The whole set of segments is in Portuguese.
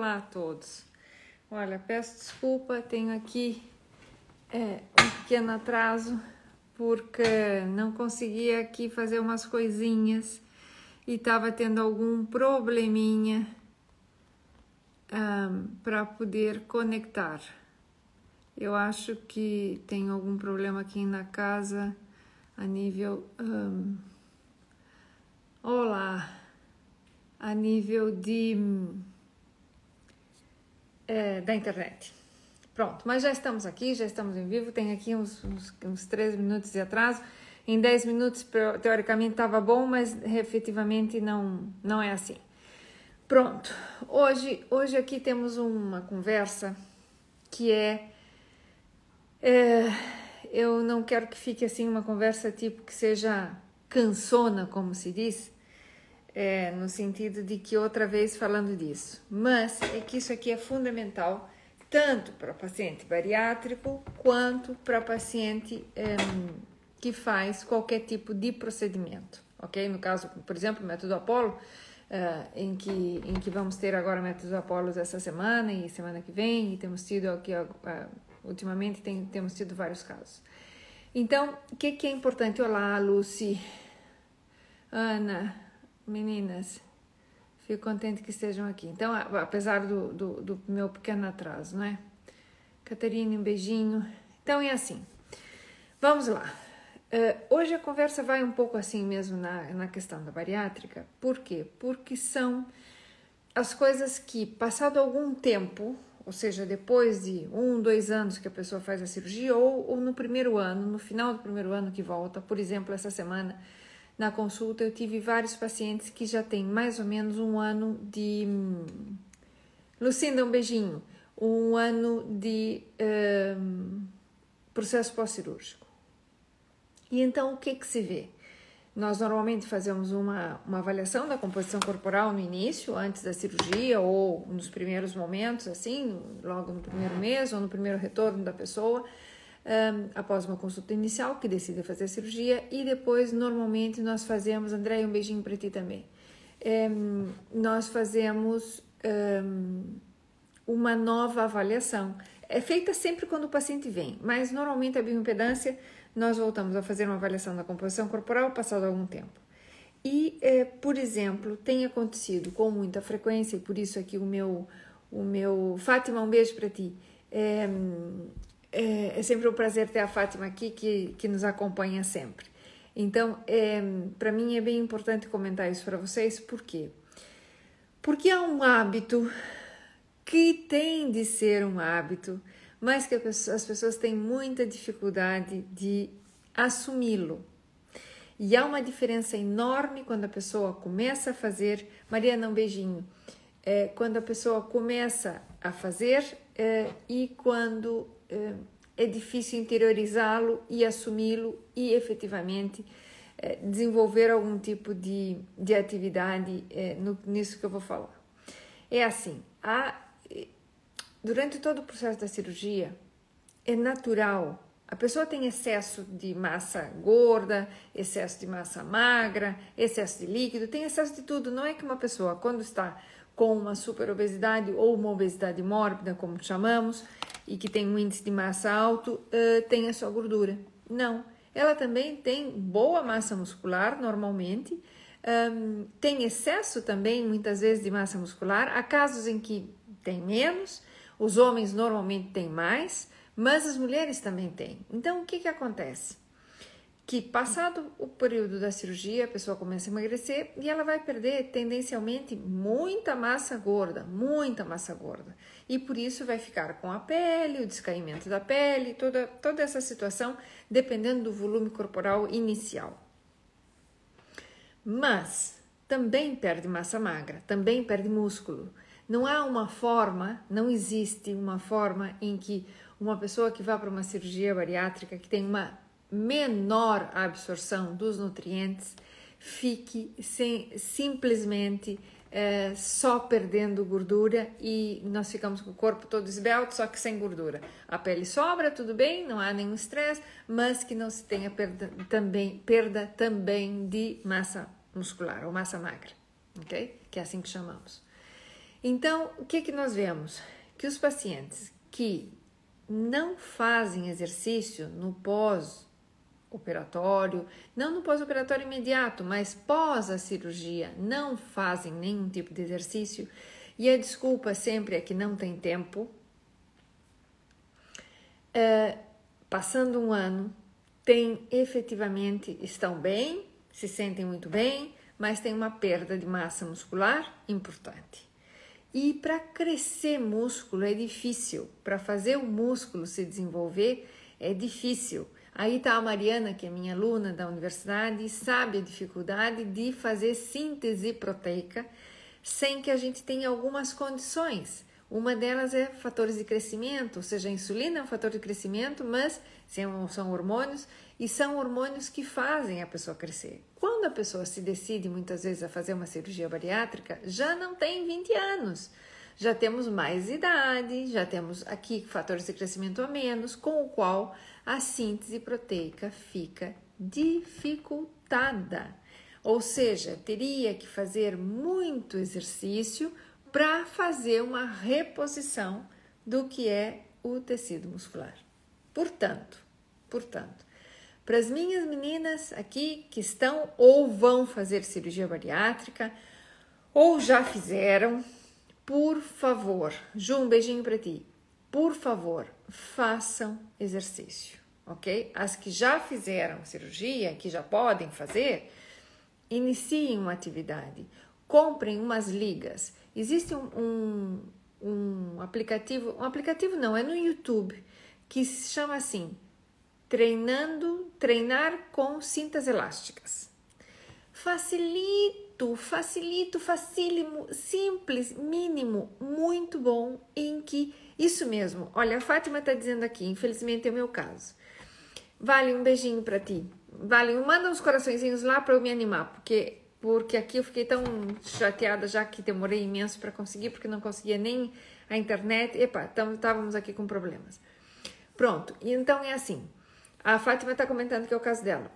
Olá a todos. Olha, peço desculpa, tenho aqui é, um pequeno atraso porque não conseguia aqui fazer umas coisinhas e estava tendo algum probleminha um, para poder conectar. Eu acho que tem algum problema aqui na casa a nível. Um, olá! A nível de. É, da internet. Pronto, mas já estamos aqui, já estamos em vivo. Tem aqui uns, uns, uns 13 minutos de atraso. Em 10 minutos, teoricamente, estava bom, mas efetivamente não, não é assim. Pronto, hoje, hoje aqui temos uma conversa que é, é, Eu não quero que fique assim uma conversa tipo que seja cansona, como se diz, é, no sentido de que outra vez falando disso, mas é que isso aqui é fundamental tanto para paciente bariátrico quanto para paciente é, que faz qualquer tipo de procedimento, ok? No caso, por exemplo, o método Apolo uh, em, que, em que vamos ter agora métodos Apolos essa semana e semana que vem, e temos tido aqui, uh, ultimamente tem, temos tido vários casos. Então, o que, que é importante? Olá, Lucy, Ana, meninas, fico contente que estejam aqui. Então, apesar do, do, do meu pequeno atraso, né? Catarina, um beijinho. Então, é assim. Vamos lá. Uh, hoje a conversa vai um pouco assim mesmo na, na questão da bariátrica. Por quê? Porque são as coisas que, passado algum tempo, ou seja, depois de um, dois anos que a pessoa faz a cirurgia, ou, ou no primeiro ano, no final do primeiro ano que volta, por exemplo, essa semana na consulta eu tive vários pacientes que já têm mais ou menos um ano de. Lucinda, um beijinho. Um ano de um, processo pós-cirúrgico. E então o que que se vê? Nós normalmente fazemos uma, uma avaliação da composição corporal no início, antes da cirurgia ou nos primeiros momentos, assim, logo no primeiro mês ou no primeiro retorno da pessoa, um, após uma consulta inicial, que decide fazer cirurgia, e depois, normalmente, nós fazemos, André, um beijinho para ti também, um, nós fazemos um, uma nova avaliação. É feita sempre quando o paciente vem, mas normalmente a bioimpedância nós voltamos a fazer uma avaliação da composição corporal passado algum tempo. E, é, por exemplo, tem acontecido com muita frequência, e por isso aqui o meu, o meu Fátima, um beijo para ti. É, é, sempre um prazer ter a Fátima aqui, que, que nos acompanha sempre. Então, é, para mim é bem importante comentar isso para vocês, por quê? Porque é um hábito que tem de ser um hábito mas que as pessoas têm muita dificuldade de assumi-lo. E há uma diferença enorme quando a pessoa começa a fazer. Mariana, um beijinho. É, quando a pessoa começa a fazer é, e quando é, é difícil interiorizá-lo e assumi-lo e efetivamente é, desenvolver algum tipo de, de atividade é, no, nisso que eu vou falar. É assim, há durante todo o processo da cirurgia, é natural. A pessoa tem excesso de massa gorda, excesso de massa magra, excesso de líquido, tem excesso de tudo. Não é que uma pessoa, quando está com uma superobesidade ou uma obesidade mórbida, como chamamos, e que tem um índice de massa alto, uh, tenha só gordura. Não. Ela também tem boa massa muscular, normalmente, um, tem excesso também, muitas vezes, de massa muscular. Há casos em que tem menos, os homens normalmente têm mais, mas as mulheres também têm. Então, o que, que acontece? Que passado o período da cirurgia, a pessoa começa a emagrecer e ela vai perder tendencialmente muita massa gorda, muita massa gorda. E por isso vai ficar com a pele, o descaimento da pele, toda, toda essa situação, dependendo do volume corporal inicial. Mas também perde massa magra, também perde músculo. Não há uma forma, não existe uma forma em que uma pessoa que vá para uma cirurgia bariátrica que tem uma menor absorção dos nutrientes fique sem, simplesmente é, só perdendo gordura e nós ficamos com o corpo todo esbelto, só que sem gordura. A pele sobra, tudo bem, não há nenhum estresse, mas que não se tenha perda também, perda também de massa muscular ou massa magra, ok? Que é assim que chamamos. Então, o que que nós vemos? Que os pacientes que não fazem exercício no pós-operatório, não no pós-operatório imediato, mas pós a cirurgia, não fazem nenhum tipo de exercício e a desculpa sempre é que não tem tempo. É, passando um ano, tem efetivamente estão bem, se sentem muito bem, mas tem uma perda de massa muscular importante. E para crescer músculo é difícil, para fazer o músculo se desenvolver é difícil. Aí está a Mariana, que é minha aluna da universidade, e sabe a dificuldade de fazer síntese proteica sem que a gente tenha algumas condições. Uma delas é fatores de crescimento, ou seja, a insulina é um fator de crescimento, mas são hormônios e são hormônios que fazem a pessoa crescer. Quando a pessoa se decide muitas vezes a fazer uma cirurgia bariátrica, já não tem 20 anos. Já temos mais idade, já temos aqui fatores de crescimento a menos, com o qual a síntese proteica fica dificultada. Ou seja, teria que fazer muito exercício para fazer uma reposição do que é o tecido muscular. Portanto, portanto, para as minhas meninas aqui que estão ou vão fazer cirurgia bariátrica ou já fizeram, por favor, Ju, um beijinho para ti. Por favor, façam exercício, ok? As que já fizeram cirurgia, que já podem fazer, iniciem uma atividade, comprem umas ligas. Existe um, um, um aplicativo, um aplicativo não, é no YouTube, que se chama assim treinando, treinar com cintas elásticas. Facilito, facilito, facílimo, simples, mínimo, muito bom, em que isso mesmo. Olha, a Fátima está dizendo aqui, infelizmente é o meu caso. Vale um beijinho para ti. Vale, manda uns coraçõezinhos lá para eu me animar, porque porque aqui eu fiquei tão chateada já que demorei imenso para conseguir, porque não conseguia nem a internet. Epa, estávamos aqui com problemas. Pronto, então é assim. A Fátima está comentando que é o caso dela.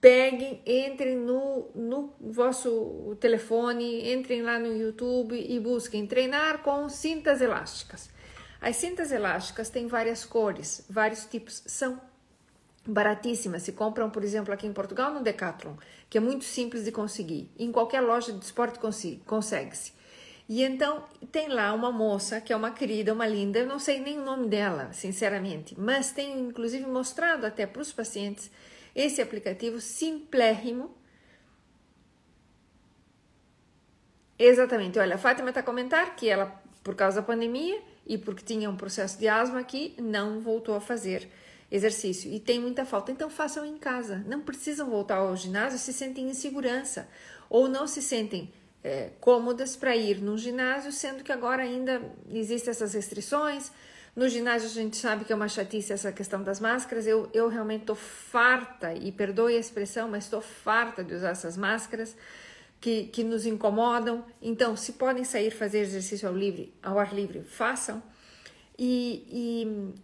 Peguem, entrem no, no vosso telefone, entrem lá no YouTube e busquem treinar com cintas elásticas. As cintas elásticas têm várias cores, vários tipos, são baratíssimas. Se compram, por exemplo, aqui em Portugal no Decathlon, que é muito simples de conseguir. Em qualquer loja de esporte consegue-se. E então tem lá uma moça que é uma querida, uma linda, eu não sei nem o nome dela, sinceramente, mas tem inclusive mostrado até para os pacientes esse aplicativo simplérrimo. Exatamente, olha, a Fátima está a comentar que ela, por causa da pandemia e porque tinha um processo de asma aqui, não voltou a fazer exercício e tem muita falta. Então façam em casa, não precisam voltar ao ginásio se sentem em segurança ou não se sentem é, cômodas para ir no ginásio, sendo que agora ainda existem essas restrições. No ginásio a gente sabe que é uma chatice essa questão das máscaras. Eu, eu realmente estou farta, e perdoe a expressão, mas estou farta de usar essas máscaras que, que nos incomodam. Então, se podem sair fazer exercício ao, livre, ao ar livre, façam. E,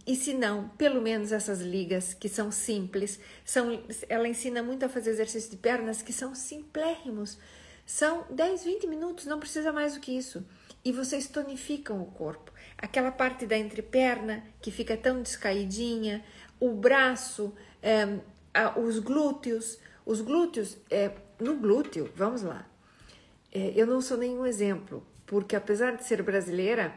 e, e se não, pelo menos essas ligas que são simples, são, ela ensina muito a fazer exercício de pernas que são simplérrimos são 10, 20 minutos, não precisa mais do que isso. E vocês tonificam o corpo. Aquela parte da entreperna que fica tão descaidinha, o braço, é, os glúteos. Os glúteos, é, no glúteo, vamos lá. É, eu não sou nenhum exemplo, porque apesar de ser brasileira,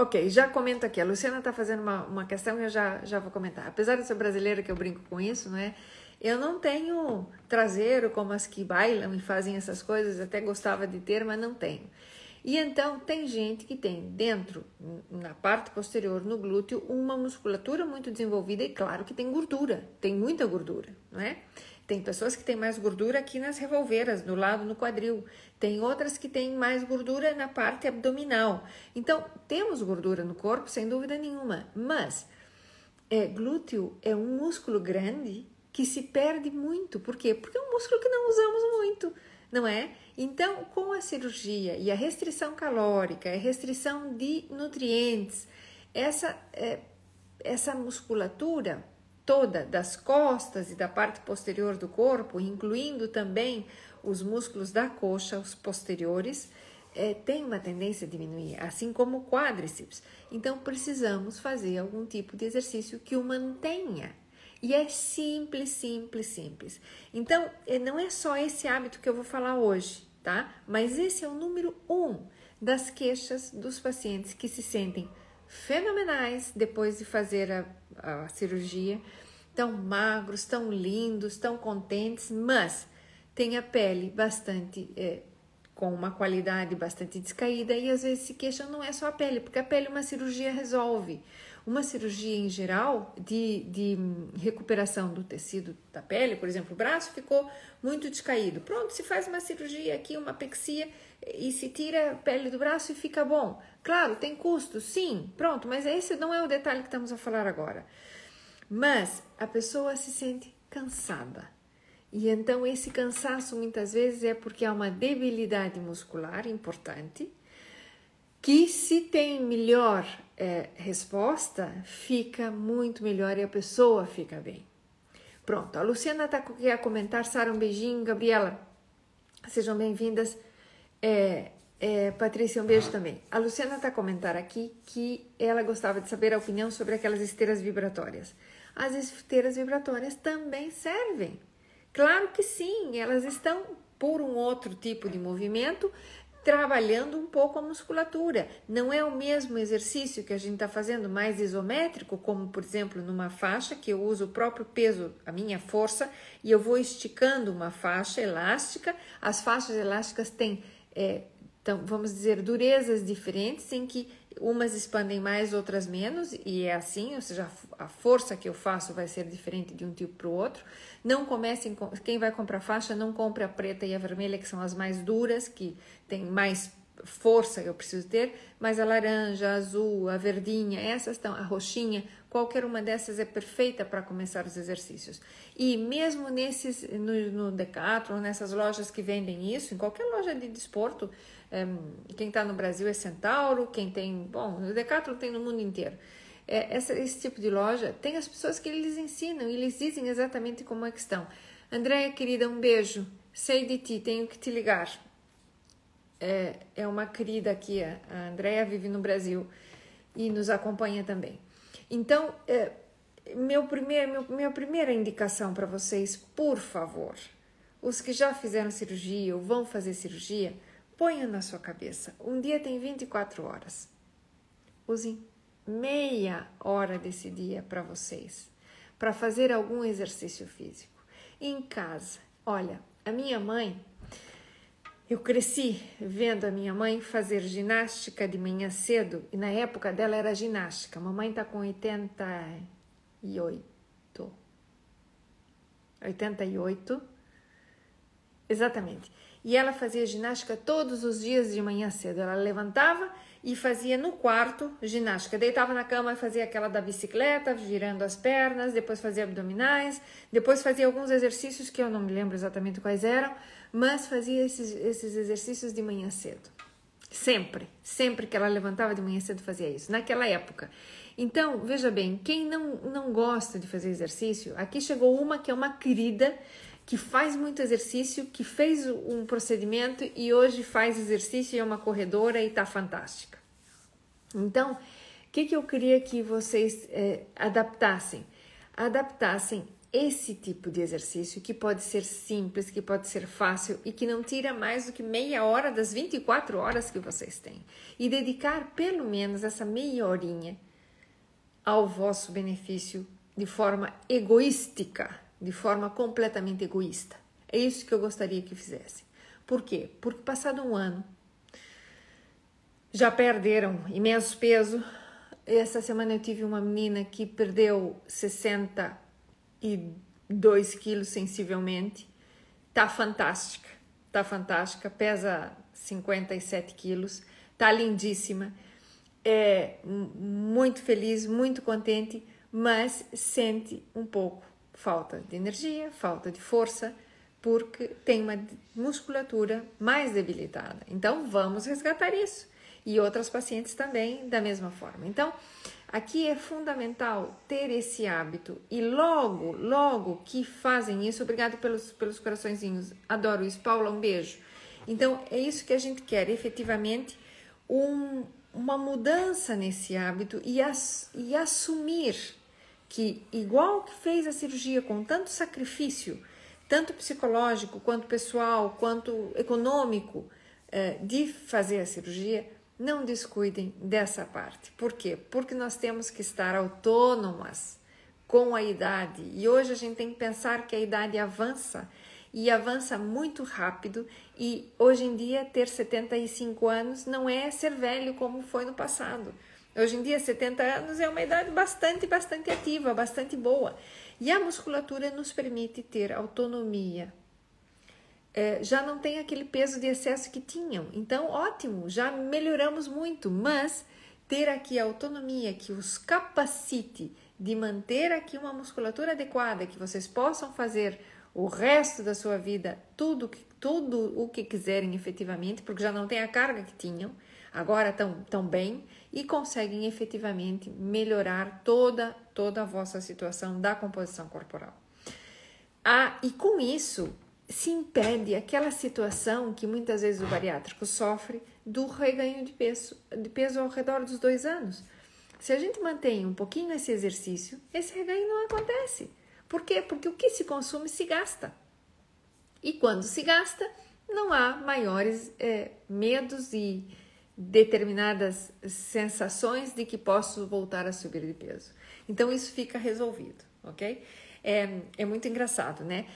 Ok, já comento aqui. A Luciana está fazendo uma, uma questão e eu já, já vou comentar. Apesar de ser brasileira, que eu brinco com isso, não é? Eu não tenho traseiro como as que bailam e fazem essas coisas, até gostava de ter, mas não tenho. E então tem gente que tem dentro, na parte posterior, no glúteo, uma musculatura muito desenvolvida e claro que tem gordura, tem muita gordura, não é? Tem pessoas que têm mais gordura aqui nas revolveras, no lado no quadril. Tem outras que têm mais gordura na parte abdominal. Então, temos gordura no corpo, sem dúvida nenhuma. Mas é, glúteo é um músculo grande que se perde muito. Por quê? Porque é um músculo que não usamos muito, não é? Então, com a cirurgia e a restrição calórica, a restrição de nutrientes, essa, é, essa musculatura toda das costas e da parte posterior do corpo, incluindo também os músculos da coxa, os posteriores, é, têm uma tendência a diminuir, assim como o quadríceps. Então, precisamos fazer algum tipo de exercício que o mantenha. E é simples, simples, simples. Então, é, não é só esse hábito que eu vou falar hoje, tá? Mas esse é o número um das queixas dos pacientes que se sentem fenomenais depois de fazer a, a cirurgia, tão magros, tão lindos, tão contentes, mas tem a pele bastante é, com uma qualidade bastante descaída e às vezes se queixam não é só a pele, porque a pele uma cirurgia resolve. Uma cirurgia em geral de, de recuperação do tecido da pele, por exemplo, o braço ficou muito descaído. Pronto, se faz uma cirurgia aqui, uma pexia e se tira a pele do braço e fica bom. Claro, tem custo, sim, pronto, mas esse não é o detalhe que estamos a falar agora. Mas a pessoa se sente cansada. E então esse cansaço muitas vezes é porque há uma debilidade muscular importante que se tem melhor é, resposta, fica muito melhor e a pessoa fica bem. Pronto, a Luciana está a comentar. Sara, um beijinho. Gabriela, sejam bem-vindas. É, é, Patrícia, um beijo também. A Luciana está comentar aqui que ela gostava de saber a opinião sobre aquelas esteiras vibratórias. As esteiras vibratórias também servem. Claro que sim, elas estão por um outro tipo de movimento, trabalhando um pouco a musculatura. Não é o mesmo exercício que a gente está fazendo mais isométrico, como por exemplo numa faixa que eu uso o próprio peso, a minha força, e eu vou esticando uma faixa elástica. As faixas elásticas têm, é, vamos dizer, durezas diferentes em que umas expandem mais, outras menos, e é assim, ou seja, a força que eu faço vai ser diferente de um tipo para o outro. Não comecem, quem vai comprar faixa, não compre a preta e a vermelha, que são as mais duras, que tem mais força que eu preciso ter, mas a laranja, a azul, a verdinha, essas estão, a roxinha, qualquer uma dessas é perfeita para começar os exercícios. E mesmo nesses, no, no Decathlon, nessas lojas que vendem isso, em qualquer loja de desporto, um, quem está no Brasil é Centauro, quem tem, bom, o Decathlon tem no mundo inteiro. É, essa, esse tipo de loja tem as pessoas que eles ensinam e eles dizem exatamente como é que estão. Andréia, querida, um beijo. Sei de ti, tenho que te ligar é, é uma querida aqui, a Andrea vive no Brasil e nos acompanha também. Então, é, meu primeiro, meu, minha primeira indicação para vocês, por favor, os que já fizeram cirurgia ou vão fazer cirurgia, ponham na sua cabeça: um dia tem 24 horas. Usem meia hora desse dia para vocês, para fazer algum exercício físico. Em casa, olha, a minha mãe eu cresci vendo a minha mãe fazer ginástica de manhã cedo e na época dela era ginástica. Mamãe está com 88. 88. Exatamente. E ela fazia ginástica todos os dias de manhã cedo. Ela levantava e fazia no quarto ginástica. Deitava na cama e fazia aquela da bicicleta, girando as pernas, depois fazia abdominais, depois fazia alguns exercícios que eu não me lembro exatamente quais eram, mas fazia esses, esses exercícios de manhã cedo. Sempre, sempre que ela levantava de manhã cedo fazia isso, naquela época. Então, veja bem, quem não, não gosta de fazer exercício, aqui chegou uma que é uma querida, que faz muito exercício, que fez um procedimento e hoje faz exercício e é uma corredora e está fantástica. Então, o que, que eu queria que vocês é, adaptassem? Adaptassem esse tipo de exercício que pode ser simples, que pode ser fácil e que não tira mais do que meia hora das 24 horas que vocês têm. E dedicar pelo menos essa meia horinha ao vosso benefício de forma egoística, de forma completamente egoísta. É isso que eu gostaria que fizessem. Por quê? Porque passado um ano já perderam imenso peso. Essa semana eu tive uma menina que perdeu 60 e 2 quilos sensivelmente. Tá fantástica, tá fantástica, pesa 57 quilos, tá lindíssima, é muito feliz, muito contente, mas sente um pouco falta de energia, falta de força, porque tem uma musculatura mais debilitada. Então vamos resgatar isso. E outras pacientes também da mesma forma. Então, Aqui é fundamental ter esse hábito e logo, logo que fazem isso, obrigado pelos, pelos coraçõezinhos, adoro isso, Paula, um beijo. Então é isso que a gente quer, efetivamente, um, uma mudança nesse hábito e, as, e assumir que, igual que fez a cirurgia com tanto sacrifício, tanto psicológico, quanto pessoal, quanto econômico, eh, de fazer a cirurgia, não descuidem dessa parte. Por quê? Porque nós temos que estar autônomas com a idade. E hoje a gente tem que pensar que a idade avança e avança muito rápido. E hoje em dia, ter 75 anos não é ser velho como foi no passado. Hoje em dia, 70 anos é uma idade bastante, bastante ativa, bastante boa. E a musculatura nos permite ter autonomia, é, já não tem aquele peso de excesso que tinham. Então, ótimo, já melhoramos muito, mas ter aqui a autonomia que os capacite de manter aqui uma musculatura adequada, que vocês possam fazer o resto da sua vida tudo, tudo o que quiserem efetivamente, porque já não tem a carga que tinham, agora estão tão bem e conseguem efetivamente melhorar toda, toda a vossa situação da composição corporal. Ah, e com isso, se impede aquela situação que muitas vezes o bariátrico sofre do reganho de peso, de peso ao redor dos dois anos. Se a gente mantém um pouquinho esse exercício, esse reganho não acontece. Por quê? Porque o que se consome se gasta. E quando se gasta, não há maiores é, medos e determinadas sensações de que posso voltar a subir de peso. Então isso fica resolvido, ok? É, é muito engraçado, né?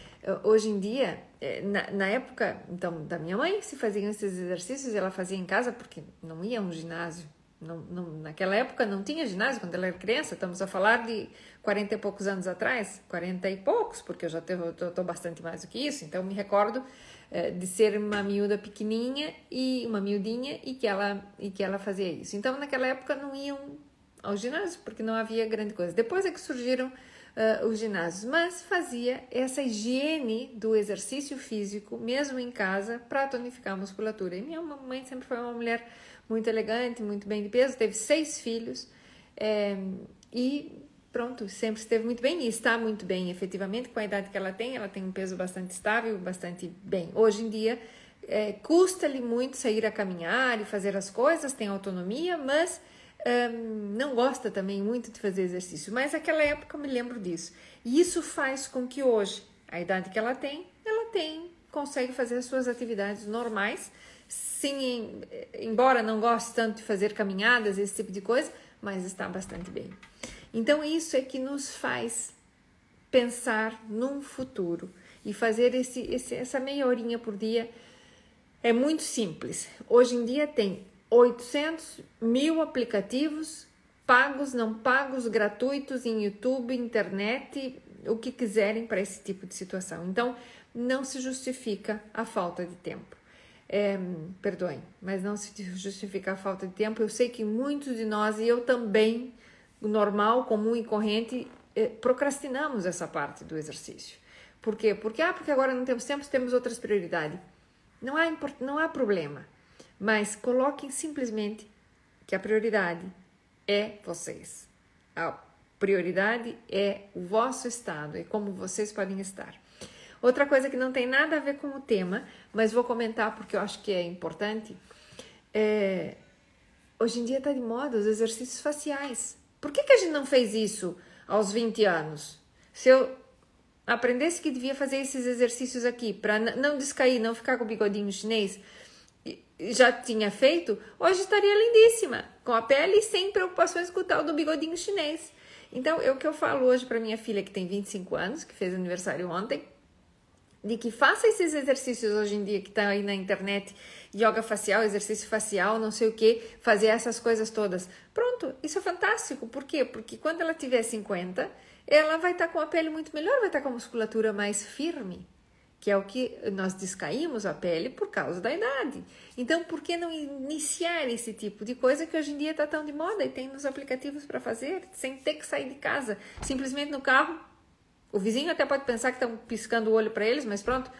Hoje em dia, é, na, na época então da minha mãe, se faziam esses exercícios, ela fazia em casa porque não ia a um ginásio. Não, não, naquela época não tinha ginásio quando ela era criança, estamos a falar de 40 e poucos anos atrás, 40 e poucos, porque eu já estou bastante mais do que isso, então me recordo é, de ser uma miúda pequenininha e uma miudinha e que ela e que ela fazia isso. Então naquela época não iam ao ginásio porque não havia grande coisa. Depois é que surgiram uh, os ginásios, mas fazia essa higiene do exercício físico, mesmo em casa, para tonificar a musculatura. E minha mãe sempre foi uma mulher muito elegante, muito bem de peso, teve seis filhos é, e pronto, sempre esteve muito bem e está muito bem, efetivamente, com a idade que ela tem, ela tem um peso bastante estável, bastante bem. Hoje em dia, é, custa-lhe muito sair a caminhar e fazer as coisas, tem autonomia, mas um, não gosta também muito de fazer exercício, mas naquela época eu me lembro disso. E isso faz com que hoje, a idade que ela tem, ela tem, consegue fazer as suas atividades normais, sim, embora não goste tanto de fazer caminhadas, esse tipo de coisa, mas está bastante bem. Então isso é que nos faz pensar num futuro e fazer esse, esse, essa meia horinha por dia é muito simples. Hoje em dia tem 800 mil aplicativos pagos, não pagos, gratuitos em YouTube, internet, o que quiserem para esse tipo de situação. Então, não se justifica a falta de tempo. É, perdoem, mas não se justifica a falta de tempo. Eu sei que muitos de nós, e eu também, normal, comum e corrente, é, procrastinamos essa parte do exercício. Por quê? Porque, ah, porque agora não temos tempo, temos outras prioridades. Não há, não há problema. Mas coloquem simplesmente que a prioridade é vocês. A prioridade é o vosso estado, é como vocês podem estar. Outra coisa que não tem nada a ver com o tema, mas vou comentar porque eu acho que é importante, é, hoje em dia está de moda os exercícios faciais. Por que, que a gente não fez isso aos 20 anos? Se eu aprendesse que devia fazer esses exercícios aqui para não descair, não ficar com o bigodinho chinês, já tinha feito, hoje estaria lindíssima, com a pele sem preocupações com o tal do bigodinho chinês. Então, é o que eu falo hoje para minha filha, que tem 25 anos, que fez aniversário ontem, de que faça esses exercícios hoje em dia que está aí na internet, yoga facial, exercício facial, não sei o que, fazer essas coisas todas. Pronto, isso é fantástico. Por quê? Porque quando ela tiver 50, ela vai estar tá com a pele muito melhor, vai estar tá com a musculatura mais firme que é o que nós descaímos a pele por causa da idade. Então, por que não iniciar esse tipo de coisa que hoje em dia está tão de moda e tem nos aplicativos para fazer, sem ter que sair de casa, simplesmente no carro? O vizinho até pode pensar que estão piscando o olho para eles, mas pronto.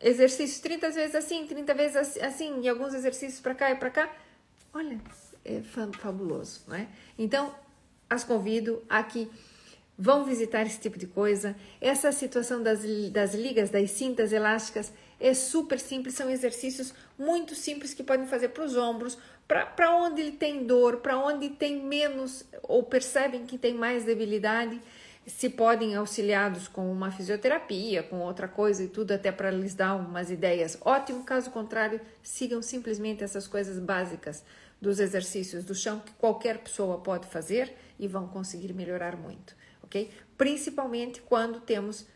Exercícios 30 vezes assim, 30 vezes assim, e alguns exercícios para cá e para cá. Olha, é fabuloso, não é? Então, as convido a que vão visitar esse tipo de coisa. Essa situação das, das ligas, das cintas elásticas, é super simples, são exercícios muito simples que podem fazer para os ombros, para onde ele tem dor, para onde tem menos ou percebem que tem mais debilidade, se podem auxiliados com uma fisioterapia, com outra coisa e tudo, até para lhes dar umas ideias. Ótimo, caso contrário, sigam simplesmente essas coisas básicas dos exercícios do chão que qualquer pessoa pode fazer e vão conseguir melhorar muito, ok? Principalmente quando temos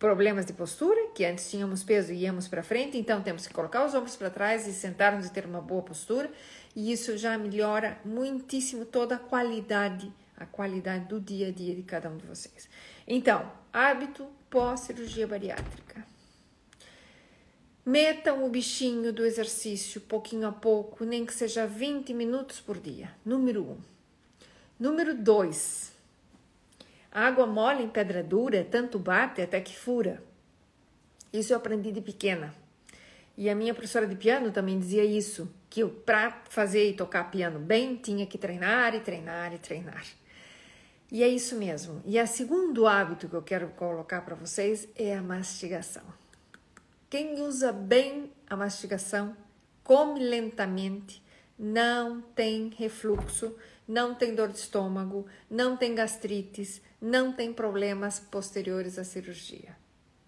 problemas de postura, que antes tínhamos peso e íamos para frente, então temos que colocar os ombros para trás e sentarmos e ter uma boa postura, e isso já melhora muitíssimo toda a qualidade, a qualidade do dia a dia de cada um de vocês. Então, hábito pós-cirurgia bariátrica. Metam o bichinho do exercício pouquinho a pouco, nem que seja 20 minutos por dia. Número 1. Um. Número 2 água mole em pedra dura, tanto bate até que fura. Isso eu aprendi de pequena. E a minha professora de piano também dizia isso, que para fazer e tocar piano bem, tinha que treinar e treinar e treinar. E é isso mesmo. E o segundo hábito que eu quero colocar para vocês é a mastigação. Quem usa bem a mastigação, come lentamente, não tem refluxo, não tem dor de estômago, não tem gastrites, não tem problemas posteriores à cirurgia,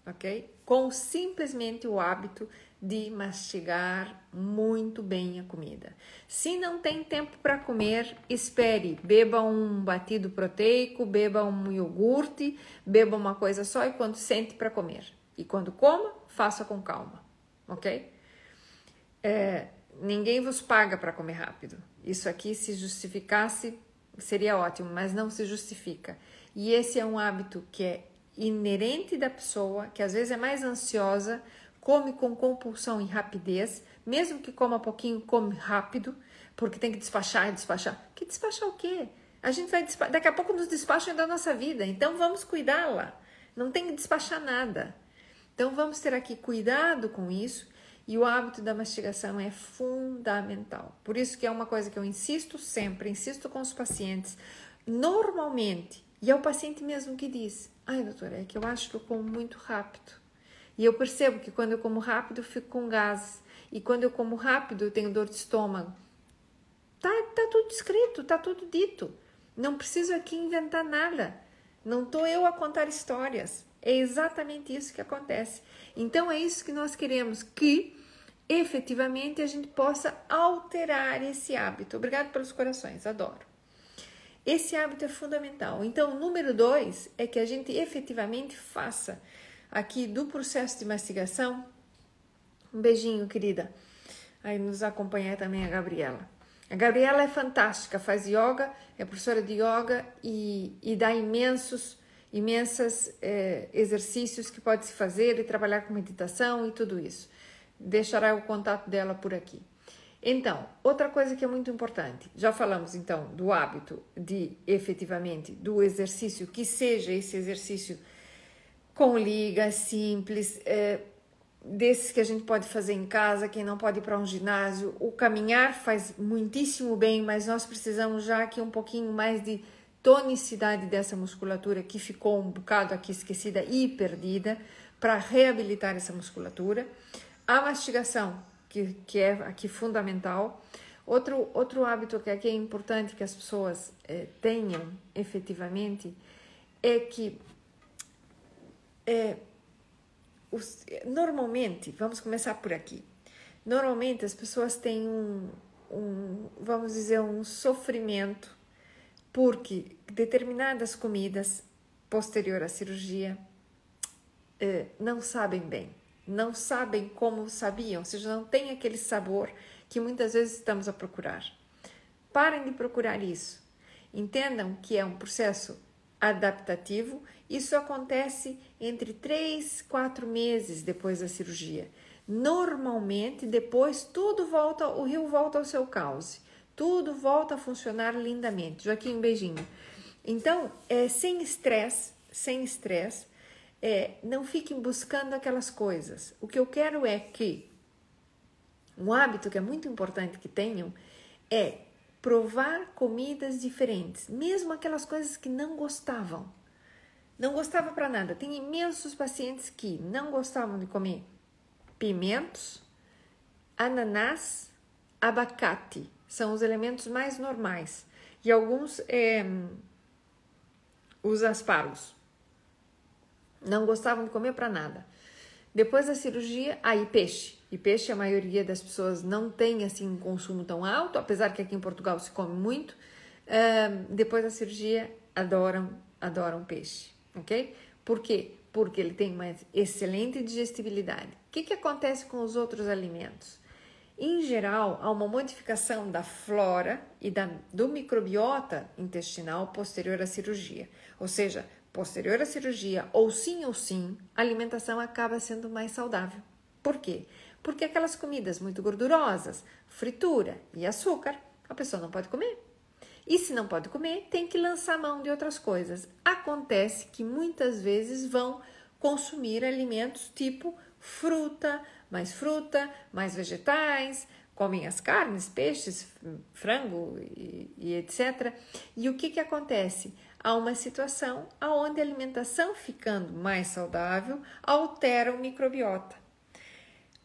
ok? Com simplesmente o hábito de mastigar muito bem a comida. Se não tem tempo para comer, espere, beba um batido proteico, beba um iogurte, beba uma coisa só e quando sente para comer. E quando coma, faça com calma, ok? É, ninguém vos paga para comer rápido. Isso aqui, se justificasse, seria ótimo, mas não se justifica. E esse é um hábito que é inerente da pessoa, que às vezes é mais ansiosa, come com compulsão e rapidez, mesmo que coma pouquinho, come rápido, porque tem que despachar e despachar. Que despachar o quê? A gente vai despachar, daqui a pouco nos despacham da nossa vida, então vamos cuidá-la. Não tem que despachar nada. Então vamos ter aqui cuidado com isso e o hábito da mastigação é fundamental. Por isso que é uma coisa que eu insisto sempre, insisto com os pacientes. Normalmente, e é o paciente mesmo que diz: Ai, doutora, é que eu acho que eu como muito rápido. E eu percebo que quando eu como rápido, eu fico com gases. E quando eu como rápido, eu tenho dor de estômago. Tá, tá tudo escrito, tá tudo dito. Não preciso aqui inventar nada. Não estou eu a contar histórias. É exatamente isso que acontece. Então é isso que nós queremos que efetivamente a gente possa alterar esse hábito. Obrigado pelos corações, adoro. Esse hábito é fundamental. Então, o número dois é que a gente efetivamente faça aqui do processo de mastigação. Um beijinho, querida. Aí nos acompanha também a Gabriela. A Gabriela é fantástica, faz yoga, é professora de yoga e, e dá imensos, imensas é, exercícios que pode se fazer e trabalhar com meditação e tudo isso. Deixará o contato dela por aqui. Então, outra coisa que é muito importante, já falamos então do hábito de efetivamente do exercício, que seja esse exercício com liga, simples, é, desses que a gente pode fazer em casa, quem não pode ir para um ginásio. O caminhar faz muitíssimo bem, mas nós precisamos já aqui um pouquinho mais de tonicidade dessa musculatura que ficou um bocado aqui esquecida e perdida para reabilitar essa musculatura. A mastigação que, que é aqui fundamental. Outro, outro hábito que aqui é importante que as pessoas eh, tenham efetivamente é que é, os, normalmente, vamos começar por aqui, normalmente as pessoas têm um, um, vamos dizer, um sofrimento porque determinadas comidas posterior à cirurgia eh, não sabem bem não sabem como sabiam, ou seja, não tem aquele sabor que muitas vezes estamos a procurar. Parem de procurar isso. Entendam que é um processo adaptativo. Isso acontece entre 3, 4 meses depois da cirurgia. Normalmente, depois tudo volta, o rio volta ao seu cauce. Tudo volta a funcionar lindamente. Joaquim, um beijinho. Então, é, sem estresse, sem estresse, é, não fiquem buscando aquelas coisas. O que eu quero é que um hábito que é muito importante que tenham é provar comidas diferentes, mesmo aquelas coisas que não gostavam. Não gostava para nada. Tem imensos pacientes que não gostavam de comer pimentos, ananás, abacate. São os elementos mais normais. E alguns é, os aspargos. Não gostavam de comer para nada. Depois da cirurgia, aí peixe. E peixe a maioria das pessoas não tem assim um consumo tão alto, apesar que aqui em Portugal se come muito. Uh, depois da cirurgia, adoram, adoram peixe, ok? Por quê? Porque ele tem uma excelente digestibilidade. O que, que acontece com os outros alimentos? Em geral, há uma modificação da flora e da, do microbiota intestinal posterior à cirurgia. Ou seja, posterior à cirurgia, ou sim ou sim, a alimentação acaba sendo mais saudável. Por quê? Porque aquelas comidas muito gordurosas, fritura e açúcar, a pessoa não pode comer. E se não pode comer, tem que lançar mão de outras coisas. Acontece que muitas vezes vão consumir alimentos tipo fruta, mais fruta, mais vegetais, comem as carnes, peixes, frango e, e etc. E o que, que acontece? Há uma situação onde a alimentação ficando mais saudável altera o microbiota.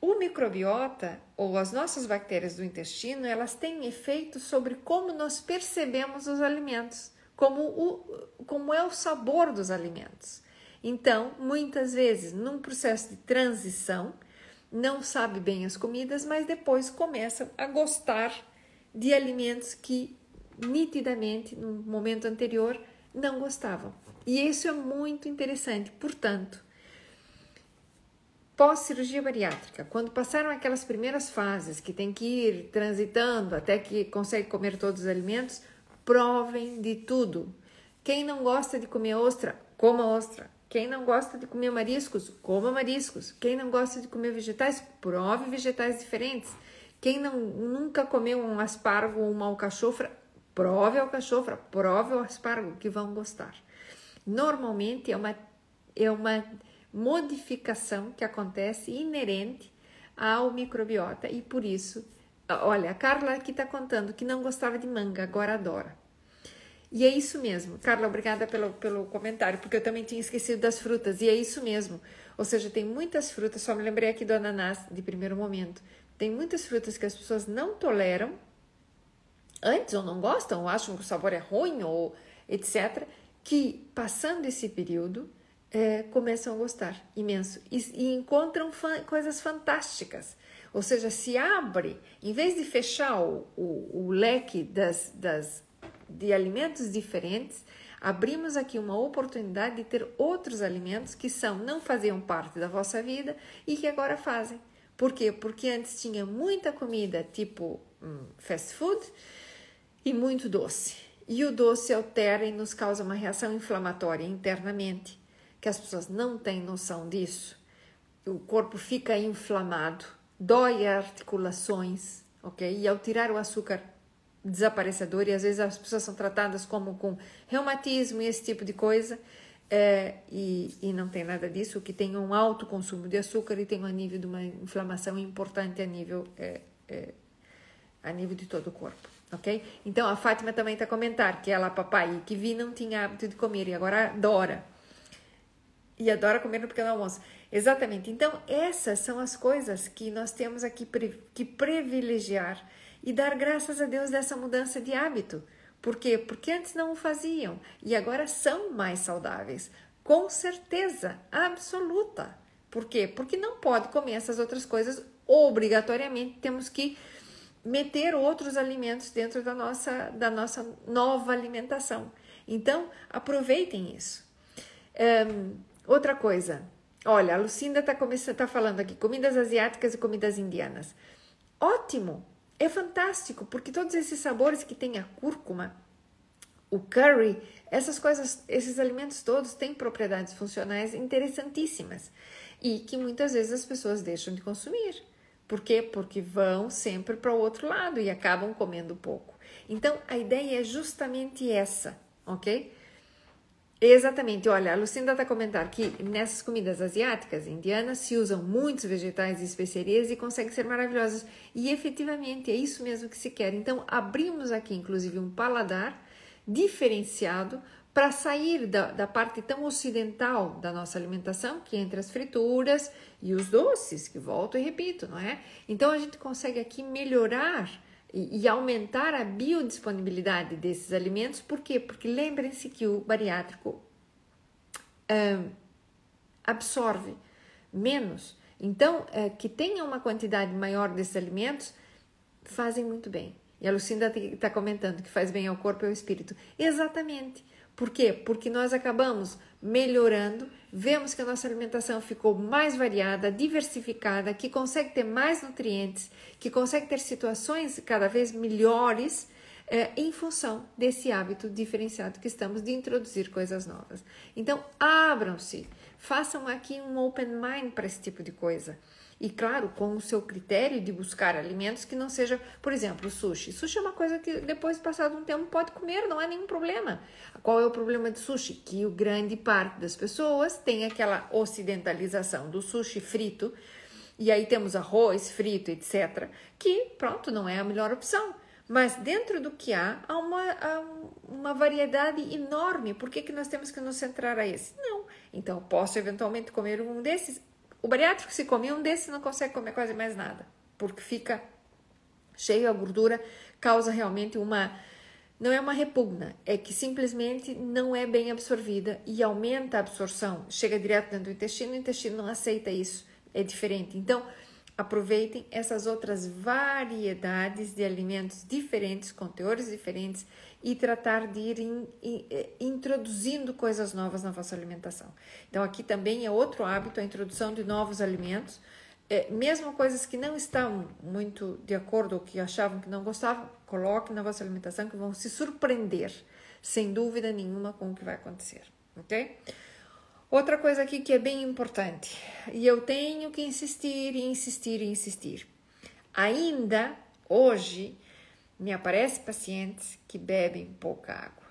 O microbiota ou as nossas bactérias do intestino, elas têm efeito sobre como nós percebemos os alimentos, como, o, como é o sabor dos alimentos. Então, muitas vezes, num processo de transição, não sabe bem as comidas, mas depois começa a gostar de alimentos que nitidamente no momento anterior não gostavam. E isso é muito interessante. Portanto, Pós-cirurgia bariátrica, quando passaram aquelas primeiras fases que tem que ir transitando até que consegue comer todos os alimentos, provem de tudo. Quem não gosta de comer ostra, coma ostra. Quem não gosta de comer mariscos, coma mariscos. Quem não gosta de comer vegetais, prove vegetais diferentes. Quem não, nunca comeu um aspargo ou uma alcachofra, prove a alcachofra, prove o aspargo, que vão gostar. Normalmente é uma, é uma modificação que acontece inerente ao microbiota e por isso, olha, a Carla aqui está contando que não gostava de manga, agora adora. E é isso mesmo. Carla, obrigada pelo, pelo comentário, porque eu também tinha esquecido das frutas, e é isso mesmo. Ou seja, tem muitas frutas, só me lembrei aqui do ananás de primeiro momento. Tem muitas frutas que as pessoas não toleram antes, ou não gostam, ou acham que o sabor é ruim, ou etc., que passando esse período é, começam a gostar imenso e, e encontram coisas fantásticas. Ou seja, se abre, em vez de fechar o, o, o leque das, das, de alimentos diferentes, abrimos aqui uma oportunidade de ter outros alimentos que são não faziam parte da vossa vida e que agora fazem. Por quê? Porque antes tinha muita comida tipo hum, fast food e muito doce. E o doce altera e nos causa uma reação inflamatória internamente que as pessoas não têm noção disso. O corpo fica inflamado, dói articulações, ok? E ao tirar o açúcar desaparecedor, e às vezes as pessoas são tratadas como com reumatismo e esse tipo de coisa, é, e, e não tem nada disso, que tem um alto consumo de açúcar e tem um nível de uma inflamação importante a nível, é, é, a nível de todo o corpo, ok? Então a Fátima também está a comentar que ela, papai, que vi não tinha hábito de comer e agora adora e adora comer no pequeno almoço. Exatamente. Então, essas são as coisas que nós temos aqui que privilegiar e dar graças a Deus dessa mudança de hábito. Por quê? Porque antes não o faziam e agora são mais saudáveis. Com certeza absoluta. Por quê? Porque não pode comer essas outras coisas obrigatoriamente. Temos que meter outros alimentos dentro da nossa, da nossa nova alimentação. Então, aproveitem isso. Um, Outra coisa, olha, a Lucinda está tá falando aqui, comidas asiáticas e comidas indianas. Ótimo, é fantástico, porque todos esses sabores que tem a cúrcuma, o curry, essas coisas, esses alimentos todos têm propriedades funcionais interessantíssimas e que muitas vezes as pessoas deixam de consumir. Por quê? Porque vão sempre para o outro lado e acabam comendo pouco. Então, a ideia é justamente essa, ok? Exatamente, olha, a Lucinda está comentando que nessas comidas asiáticas, indianas, se usam muitos vegetais e especiarias e conseguem ser maravilhosas. E efetivamente é isso mesmo que se quer. Então, abrimos aqui, inclusive, um paladar diferenciado para sair da, da parte tão ocidental da nossa alimentação, que é entre as frituras e os doces, que volto e repito, não é? Então, a gente consegue aqui melhorar e, aumentar a biodisponibilidade desses alimentos. Por quê? Porque lembrem-se que o bariátrico absorve menos. Então, que tenha uma quantidade maior desses alimentos fazem muito bem. E a Lucinda está comentando que faz bem ao corpo e ao espírito. Exatamente. Por quê? Porque nós acabamos melhorando, vemos que a nossa alimentação ficou mais variada, diversificada, que consegue ter mais nutrientes, que consegue ter situações cada vez melhores é, em função desse hábito diferenciado que estamos de introduzir coisas novas. Então, abram-se, façam aqui um open mind para esse tipo de coisa. E claro, com o seu critério de buscar alimentos que não seja, por exemplo, sushi. Sushi é uma coisa que depois, passado um tempo, pode comer, não há nenhum problema. Qual é o problema de sushi? Que o grande parte das pessoas tem aquela ocidentalização do sushi frito, e aí temos arroz frito, etc., que, pronto, não é a melhor opção. Mas dentro do que há, há uma, há uma variedade enorme. Por que, que nós temos que nos centrar a esse? Não. Então, posso eventualmente comer um desses? O bariátrico, se come um desses, não consegue comer quase mais nada, porque fica cheio a gordura, causa realmente uma. Não é uma repugna, é que simplesmente não é bem absorvida e aumenta a absorção, chega direto dentro do intestino, o intestino não aceita isso, é diferente. Então, aproveitem essas outras variedades de alimentos diferentes, com teores diferentes e tratar de ir in, in, eh, introduzindo coisas novas na vossa alimentação. Então, aqui também é outro hábito a introdução de novos alimentos, é, mesmo coisas que não estão muito de acordo ou que achavam que não gostavam, coloquem na vossa alimentação que vão se surpreender, sem dúvida nenhuma, com o que vai acontecer, ok? Outra coisa aqui que é bem importante, e eu tenho que insistir, insistir, insistir. Ainda hoje, me aparecem pacientes que bebem pouca água.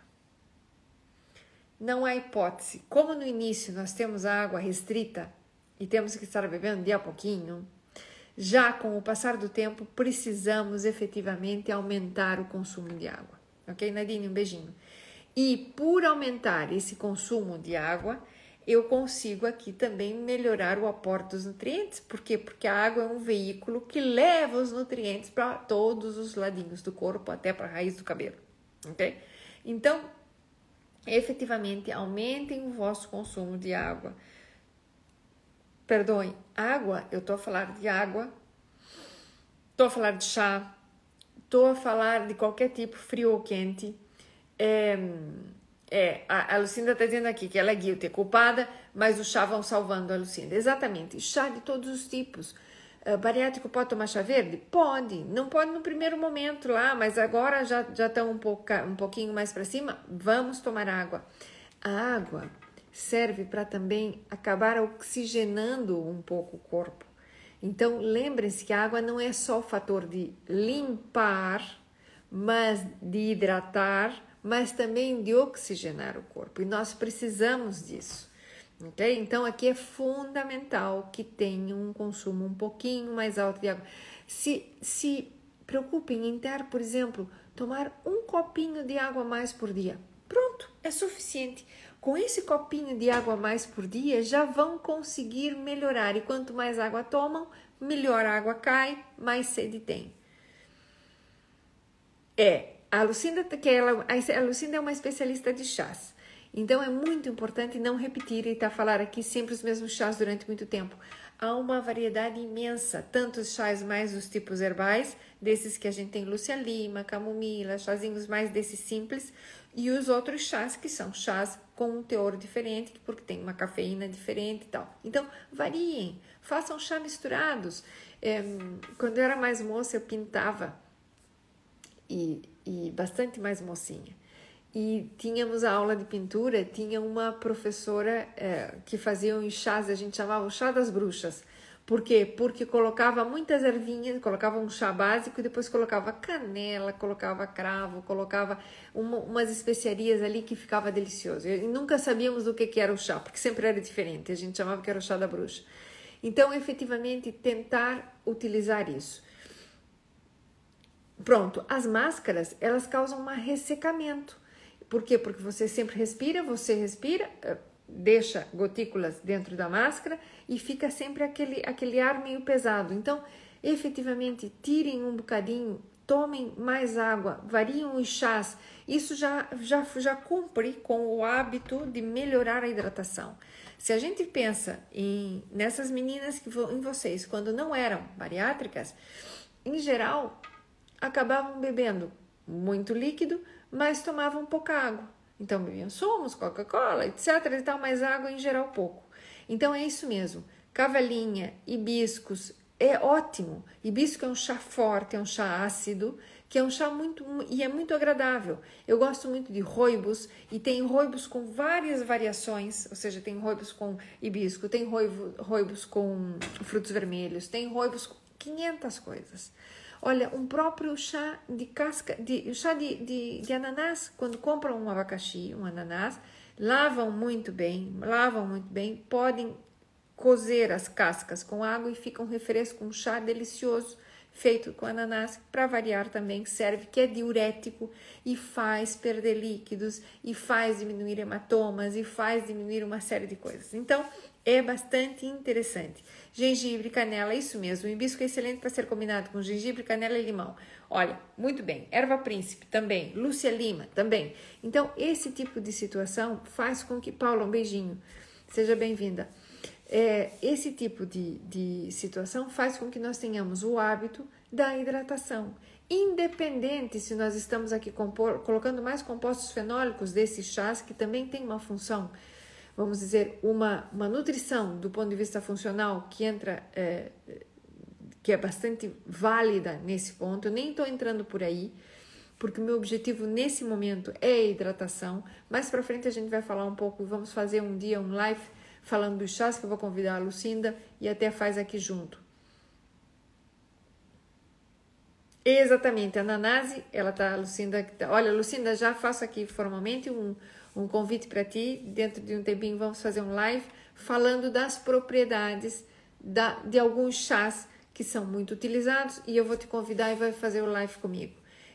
Não há hipótese. Como no início nós temos a água restrita e temos que estar bebendo de a pouquinho, já com o passar do tempo precisamos efetivamente aumentar o consumo de água. Ok, Nadine? Um beijinho. E por aumentar esse consumo de água, eu consigo aqui também melhorar o aporte dos nutrientes. Por quê? Porque a água é um veículo que leva os nutrientes para todos os ladinhos do corpo, até para a raiz do cabelo, ok? Então, efetivamente, aumentem o vosso consumo de água. Perdoem, água, eu estou a falar de água, estou a falar de chá, estou a falar de qualquer tipo, frio ou quente. É, é, a, Lucinda está dizendo aqui que ela é guilty, é culpada, mas o chá vão salvando a Lucinda. Exatamente, chá de todos os tipos. Uh, bariátrico pode tomar chá verde? Pode, não pode no primeiro momento lá, mas agora já já estão um, pouco, um pouquinho mais para cima, vamos tomar água. A água serve para também acabar oxigenando um pouco o corpo. Então, lembrem-se que a água não é só o fator de limpar, mas de hidratar, mas também de oxigenar o corpo. E nós precisamos disso. Ok? Então aqui é fundamental que tenha um consumo um pouquinho mais alto de água. Se, se preocupem em ter, por exemplo, tomar um copinho de água a mais por dia. Pronto, é suficiente. Com esse copinho de água a mais por dia, já vão conseguir melhorar. E quanto mais água tomam, melhor a água cai, mais sede tem. É, a Lucinda, que ela, a Lucinda é uma especialista de chás. Então é muito importante não repetir e tá falar aqui sempre os mesmos chás durante muito tempo. Há uma variedade imensa, tanto os chás mais dos tipos herbais, desses que a gente tem Lúcia Lima, camomila, chazinhos mais desses simples, e os outros chás que são chás com um teor diferente, porque tem uma cafeína diferente e tal. Então, variem, façam chá misturados. É, quando eu era mais moça, eu pintava e e bastante mais mocinha. E tínhamos a aula de pintura, tinha uma professora é, que fazia um chás, a gente chamava o chá das bruxas, Por quê? Porque colocava muitas ervinhas, colocava um chá básico e depois colocava canela, colocava cravo, colocava uma, umas especiarias ali que ficava delicioso. E nunca sabíamos o que, que era o chá, porque sempre era diferente. A gente chamava que era o chá da bruxa. Então, efetivamente, tentar utilizar isso. Pronto, as máscaras, elas causam um ressecamento. Por quê? Porque você sempre respira, você respira, eh, deixa gotículas dentro da máscara e fica sempre aquele, aquele ar meio pesado. Então, efetivamente, tirem um bocadinho, tomem mais água, variem os chás. Isso já, já, já cumpre com o hábito de melhorar a hidratação. Se a gente pensa em nessas meninas que em vocês, quando não eram bariátricas, em geral acabavam bebendo muito líquido, mas tomavam pouca água. Então bebiam sumos, Coca-Cola, etc. e tal, mas água em geral pouco. Então é isso mesmo. Cavalinha, hibiscos, é ótimo. Hibisco é um chá forte, é um chá ácido, que é um chá muito e é muito agradável. Eu gosto muito de roibos e tem roibos com várias variações, ou seja, tem roibos com hibisco, tem roibo, roibos com frutos vermelhos, tem roibos com 500 coisas. Olha, um próprio chá de casca, de, chá de, de, de ananás, quando compram um abacaxi, um ananás, lavam muito bem, lavam muito bem, podem cozer as cascas com água e fica um refresco, um chá delicioso feito com ananás, para variar também, serve, que é diurético e faz perder líquidos, e faz diminuir hematomas, e faz diminuir uma série de coisas. Então, é bastante interessante. Gengibre, canela, isso mesmo. O hibisco é excelente para ser combinado com gengibre, canela e limão. Olha, muito bem. Erva príncipe também. Lúcia Lima também. Então, esse tipo de situação faz com que. Paula, um beijinho. Seja bem-vinda. É, esse tipo de, de situação faz com que nós tenhamos o hábito da hidratação. Independente se nós estamos aqui compor, colocando mais compostos fenólicos desses chás, que também tem uma função vamos dizer, uma, uma nutrição do ponto de vista funcional que entra, é, que é bastante válida nesse ponto. Eu nem estou entrando por aí, porque o meu objetivo nesse momento é a hidratação. Mais para frente a gente vai falar um pouco, vamos fazer um dia um live falando dos chás que eu vou convidar a Lucinda e até faz aqui junto. Exatamente, a Nanase, ela tá, Lucinda, olha, Lucinda, já faço aqui formalmente um, um convite para ti. Dentro de um tempinho vamos fazer um live falando das propriedades da, de alguns chás que são muito utilizados e eu vou te convidar e vai fazer o live comigo.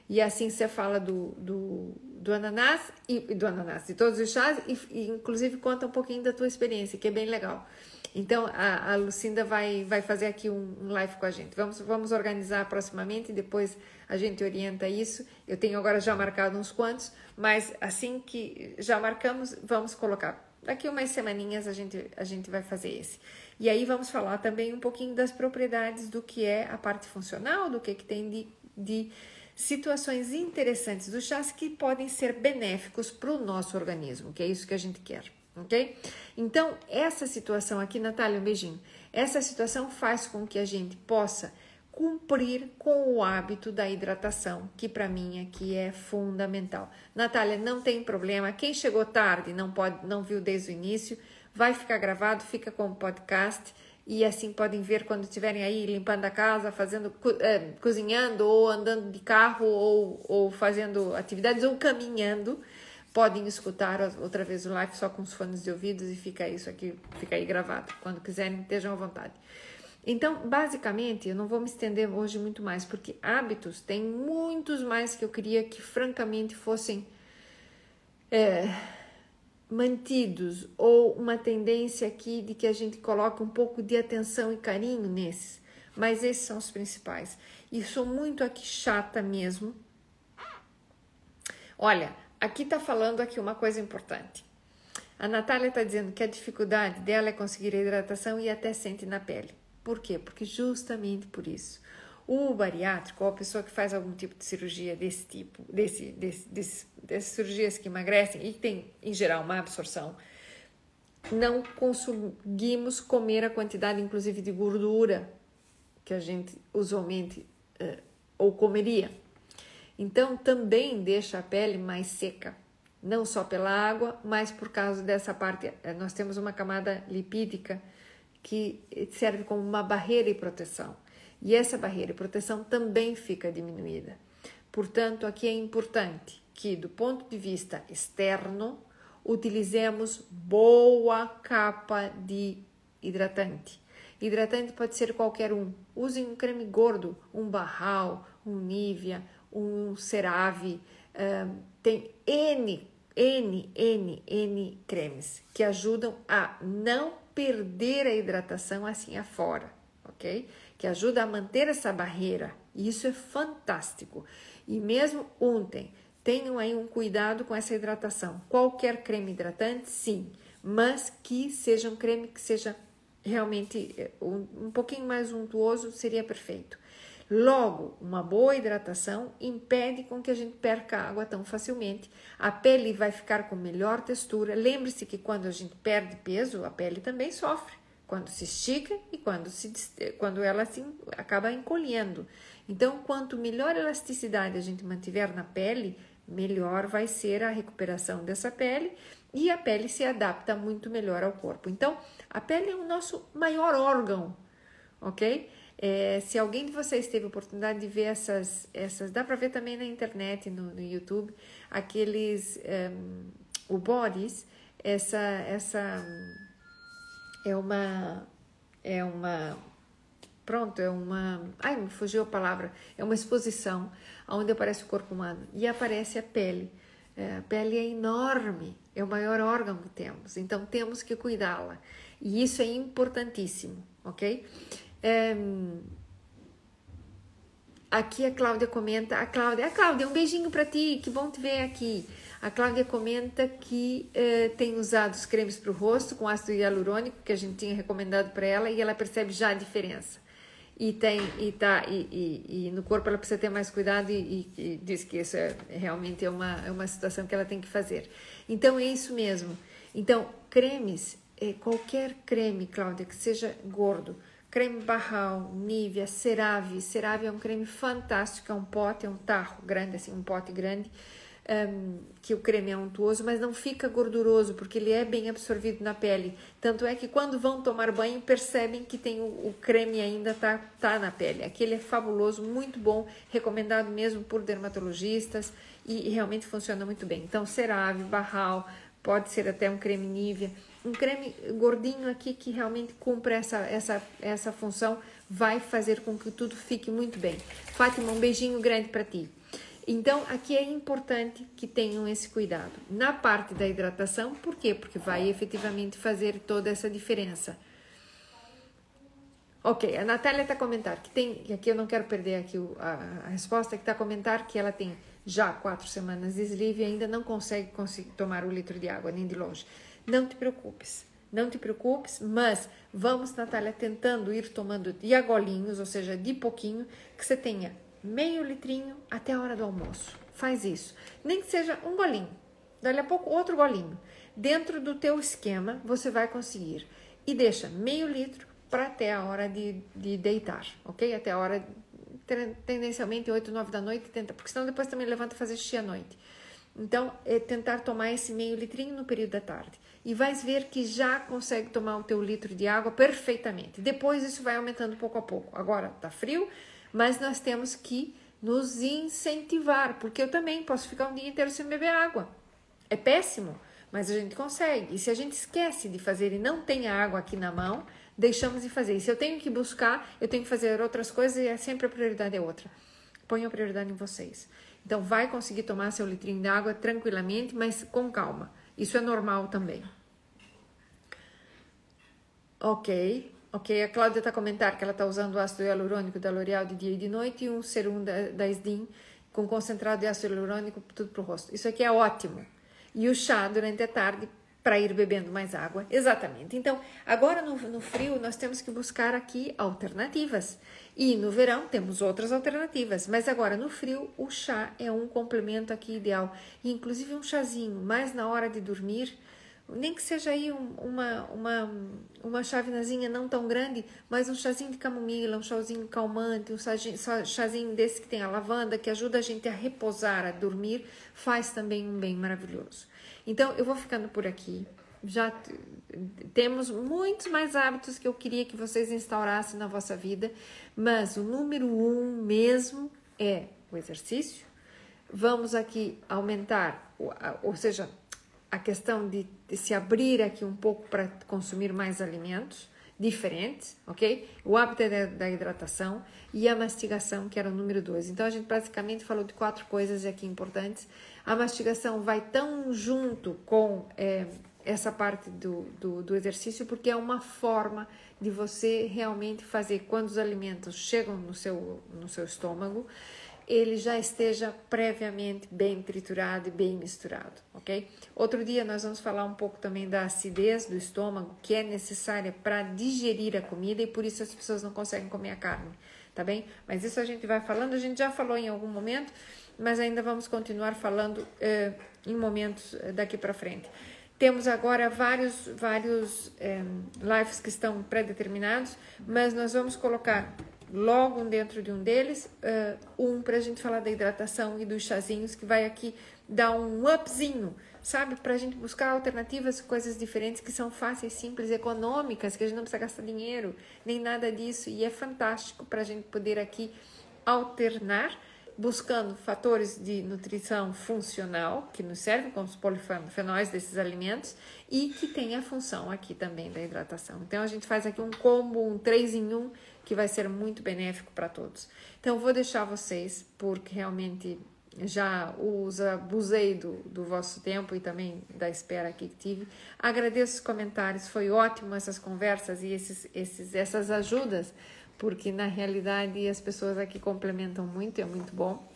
E assim você fala do, do, do ananás e do ananás, de todos os chás e, e inclusive conta um pouquinho da tua experiência, que é bem legal. Então a, a Lucinda vai, vai fazer aqui um, um live com a gente. Vamos, vamos organizar proximamente depois a gente orienta isso. Eu tenho agora já marcado uns quantos, mas assim que já marcamos, vamos colocar. Daqui umas semaninhas a gente, a gente vai fazer esse. E aí vamos falar também um pouquinho das propriedades do que é a parte funcional, do que, que tem de, de situações interessantes do chás que podem ser benéficos para o nosso organismo, que é isso que a gente quer, ok? Então, essa situação aqui, Natália, um beijinho. Essa situação faz com que a gente possa cumprir com o hábito da hidratação, que para mim aqui é fundamental. Natália, não tem problema. Quem chegou tarde, não pode, não viu desde o início, vai ficar gravado, fica como podcast e assim podem ver quando estiverem aí limpando a casa, fazendo, é, cozinhando ou andando de carro ou, ou fazendo atividades ou caminhando. Podem escutar outra vez o live só com os fones de ouvidos e fica isso aqui, fica aí gravado. Quando quiserem, estejam à vontade. Então, basicamente, eu não vou me estender hoje muito mais, porque hábitos tem muitos mais que eu queria que, francamente, fossem é, mantidos, ou uma tendência aqui de que a gente coloque um pouco de atenção e carinho nesses. Mas esses são os principais. E sou muito aqui chata mesmo. Olha, aqui tá falando aqui uma coisa importante. A Natália está dizendo que a dificuldade dela é conseguir a hidratação e até sente na pele. Por quê? Porque justamente por isso. O bariátrico, ou a pessoa que faz algum tipo de cirurgia desse tipo, desse, desse, desse, dessas cirurgias que emagrecem e tem, em geral, uma absorção, não conseguimos comer a quantidade, inclusive, de gordura que a gente usualmente uh, ou comeria. Então, também deixa a pele mais seca, não só pela água, mas por causa dessa parte. Eh, nós temos uma camada lipídica que serve como uma barreira e proteção. E essa barreira e proteção também fica diminuída. Portanto, aqui é importante que, do ponto de vista externo, utilizemos boa capa de hidratante. Hidratante pode ser qualquer um. Usem um creme gordo, um Barral, um Nivea, um CeraVe. Tem N, N, N, N cremes que ajudam a não perder a hidratação assim afora, ok? Que ajuda a manter essa barreira. E isso é fantástico. E mesmo ontem, tenham aí um cuidado com essa hidratação. Qualquer creme hidratante, sim, mas que seja um creme que seja realmente eh, um, um pouquinho mais untuoso, seria perfeito. Logo, uma boa hidratação impede com que a gente perca água tão facilmente. A pele vai ficar com melhor textura. Lembre-se que quando a gente perde peso, a pele também sofre. Quando se estica e quando, se, quando ela se acaba encolhendo. Então, quanto melhor elasticidade a gente mantiver na pele, melhor vai ser a recuperação dessa pele e a pele se adapta muito melhor ao corpo. Então, a pele é o nosso maior órgão, ok? É, se alguém de vocês teve oportunidade de ver essas, essas dá para ver também na internet, no, no YouTube, aqueles, um, é, o Bodies, essa, essa é uma, é uma Pronto, é uma. Ai, me fugiu a palavra. É uma exposição onde aparece o corpo humano e aparece a pele. É, a pele é enorme, é o maior órgão que temos, então temos que cuidá-la. E isso é importantíssimo, ok? É, aqui a Cláudia comenta, a Cláudia, a Cláudia, um beijinho para ti, que bom te ver aqui. A Cláudia comenta que eh, tem usado os cremes para o rosto com ácido hialurônico que a gente tinha recomendado para ela e ela percebe já a diferença. E tem e tá e, e, e, no corpo ela precisa ter mais cuidado e, e, diz que isso é realmente é uma, é uma situação que ela tem que fazer. Então é isso mesmo. Então cremes é, qualquer creme Cláudia que seja gordo creme Barral, Nivea, CeraVe CeraVe é um creme fantástico é um pote, é um tarro grande assim um pote grande um, que o creme é untuoso, mas não fica gorduroso porque ele é bem absorvido na pele. Tanto é que quando vão tomar banho percebem que tem o, o creme ainda tá, tá na pele. Aquele é fabuloso, muito bom, recomendado mesmo por dermatologistas e, e realmente funciona muito bem. Então, CeraVe, Barral, pode ser até um creme Nivea, um creme gordinho aqui que realmente cumpre essa, essa, essa função, vai fazer com que tudo fique muito bem. Fátima, um beijinho grande para ti. Então, aqui é importante que tenham esse cuidado. Na parte da hidratação, por quê? Porque vai efetivamente fazer toda essa diferença. Ok, a Natália está a comentar que tem, aqui eu não quero perder aqui a, a resposta, que está a comentar que ela tem já quatro semanas de sleeve e ainda não consegue, tomar o litro de água, nem de longe. Não te preocupes, não te preocupes, mas vamos, Natália, tentando ir tomando de agolinhos, ou seja, de pouquinho, que você tenha meio litrinho até a hora do almoço. Faz isso. Nem que seja um golinho. Dali a pouco, outro golinho. Dentro do teu esquema, você vai conseguir. E deixa meio litro para até a hora de, de deitar, ok? Até a hora, tendencialmente 8, 9 da noite, tenta, porque senão depois também levanta fazer xixi à noite. Então, é tentar tomar esse meio litrinho no período da tarde. E vais ver que já consegue tomar o teu litro de água perfeitamente. Depois isso vai aumentando pouco a pouco. Agora tá frio, mas nós temos que nos incentivar, porque eu também posso ficar um dia inteiro sem beber água. É péssimo, mas a gente consegue. E se a gente esquece de fazer e não tem a água aqui na mão, deixamos de fazer. E se eu tenho que buscar, eu tenho que fazer outras coisas e é sempre a prioridade é outra. Ponha a prioridade em vocês. Então, vai conseguir tomar seu litrinho de água tranquilamente, mas com calma. Isso é normal também. Ok. Ok, a Cláudia está a comentar que ela está usando o ácido hialurônico da L'Oreal de dia e de noite e um serum da, da SDIN com concentrado de ácido hialurônico tudo para o rosto. Isso aqui é ótimo. E o chá durante a tarde para ir bebendo mais água. Exatamente. Então, agora no, no, frio nós temos que buscar aqui alternativas. E no verão temos outras alternativas. Mas agora no frio o chá é um complemento aqui ideal. E, inclusive um chazinho, mais na hora de dormir nem que seja aí um, uma, uma, uma chavezinha não tão grande, mas um chazinho de camomila, um chazinho calmante, um chazinho, chazinho desse que tem a lavanda, que ajuda a gente a repousar, a dormir, faz também um bem maravilhoso. Então, eu vou ficando por aqui. já temos muitos mais hábitos que eu queria que vocês instaurassem na vossa vida, mas o número um mesmo é o exercício. Vamos aqui aumentar, ou seja, a questão de, de se abrir aqui um pouco para consumir mais alimentos diferentes, ok? O hábito é da, hidratação e a mastigação, que era o número dois. Então a gente basicamente falou de quatro coisas aqui importantes. A mastigação vai tão junto com é, essa parte do, do, do, exercício, porque é uma forma de você realmente fazer quando os alimentos chegam no seu, no seu estômago, ele já esteja previamente bem triturado e bem misturado, ok? Outro dia nós vamos falar um pouco também da acidez do estômago, que é necessária para digerir a comida e por isso as pessoas não conseguem comer a carne, tá bem? Mas isso a gente vai falando, a gente já falou em algum momento, mas ainda vamos continuar falando eh, em momentos eh, daqui para frente. Temos agora vários, vários é, lives que estão pré-determinados, mas nós vamos colocar logo dentro de um deles uh, um para a gente falar da hidratação e dos chazinhos, que vai aqui dar um upzinho, sabe? Para a gente buscar alternativas, coisas diferentes que são fáceis, simples, econômicas, que a gente não precisa gastar dinheiro, nem nada disso. E é fantástico para a gente poder aqui alternar buscando fatores de nutrição funcional, que nos servem como os polifenóis desses alimentos, e que tem a função aqui também da hidratação. Então, a gente faz aqui um combo, um 3 em 1, que vai ser muito benéfico para todos. Então, vou deixar vocês, porque realmente já os abusei do, do vosso tempo e também da espera aqui que tive. Agradeço os comentários, foi ótimo essas conversas e esses, esses, essas ajudas porque na realidade as pessoas aqui complementam muito, é muito bom.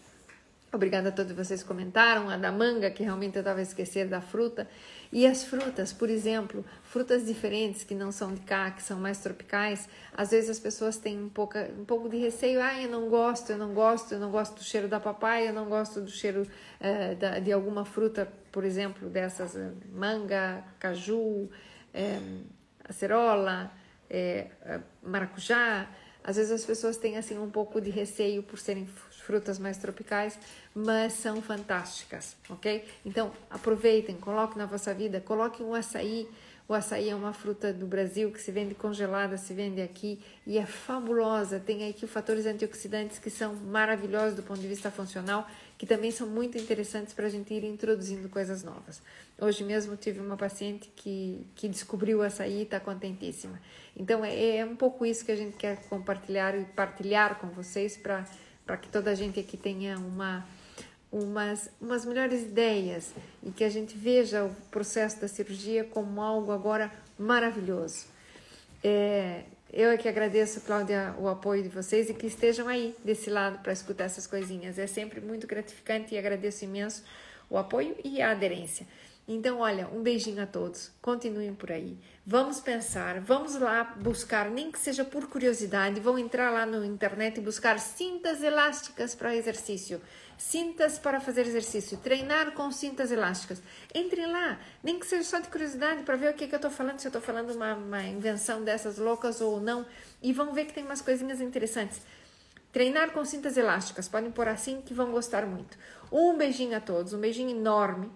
Obrigada a todos vocês que comentaram, a da manga, que realmente eu estava a esquecer da fruta. E as frutas, por exemplo, frutas diferentes que não são de cá, que são mais tropicais, às vezes as pessoas têm um pouco, um pouco de receio. Ah, eu não gosto, eu não gosto, eu não gosto do cheiro da papaya, eu não gosto do cheiro uh, da, de alguma fruta, por exemplo, dessas uh, manga, caju, eh, acerola, maracujá. Às vezes as pessoas têm assim um pouco de receio por serem frutas mais tropicais, mas são fantásticas, ok? Então aproveitem, coloquem na vossa vida, coloquem um açaí. O açaí é uma fruta do Brasil que se vende congelada, se vende aqui e é fabulosa. Tem aqui fatores antioxidantes que são maravilhosos do ponto de vista funcional que também são muito interessantes para a gente ir introduzindo coisas novas. Hoje mesmo tive uma paciente que, que descobriu o açaí e está contentíssima. Então é, é um pouco isso que a gente quer compartilhar e partilhar com vocês para que toda a gente aqui tenha uma, umas, umas melhores ideias e que a gente veja o processo da cirurgia como algo agora maravilhoso. É, eu é que agradeço, Cláudia, o apoio de vocês e que estejam aí desse lado para escutar essas coisinhas. É sempre muito gratificante e agradeço imenso o apoio e a aderência. Então, olha, um beijinho a todos. Continuem por aí. Vamos pensar, vamos lá buscar, nem que seja por curiosidade, vão entrar lá no internet e buscar cintas elásticas para exercício cintas para fazer exercício, treinar com cintas elásticas. Entre lá, nem que seja só de curiosidade para ver o que, que eu estou falando, se eu estou falando uma, uma invenção dessas loucas ou não, e vão ver que tem umas coisinhas interessantes. Treinar com cintas elásticas, podem pôr assim que vão gostar muito. Um beijinho a todos, um beijinho enorme.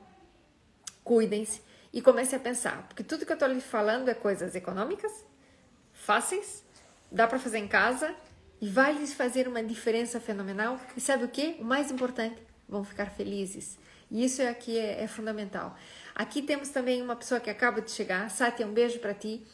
Cuidem-se e comecem a pensar, porque tudo que eu estou lhe falando é coisas econômicas, fáceis, dá para fazer em casa e vai lhes fazer uma diferença fenomenal. E sabe o que? O mais importante, vão ficar felizes. E isso aqui é, é fundamental. Aqui temos também uma pessoa que acaba de chegar. Sátia, um beijo para ti.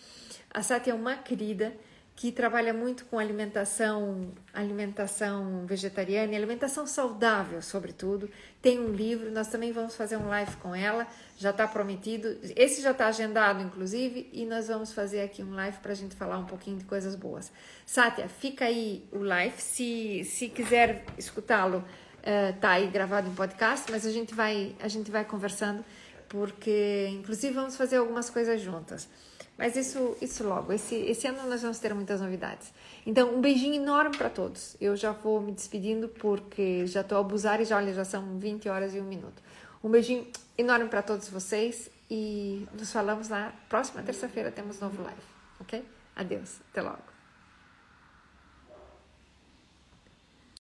A Sátia é uma querida que trabalha muito com alimentação, alimentação vegetariana e alimentação saudável, sobretudo. Tem um livro, nós também vamos fazer um live com ela, já está prometido. Esse já está agendado, inclusive, e nós vamos fazer aqui um live para a gente falar um pouquinho de coisas boas. Sátia, fica aí o live. Se, se quiser escutá-lo, uh, aí gravado em podcast, mas a gente vai, a gente vai conversando, porque inclusive vamos fazer algumas coisas juntas. Mas isso, isso logo. Esse, esse ano nós vamos ter muitas novidades. Então, um beijinho enorme para todos. Eu já vou me despedindo porque já estou a abusar e já, olha, já são 20 horas e um minuto. Um beijinho enorme para todos vocês e nos falamos na próxima terça-feira. Temos novo live, ok? Adeus, até logo.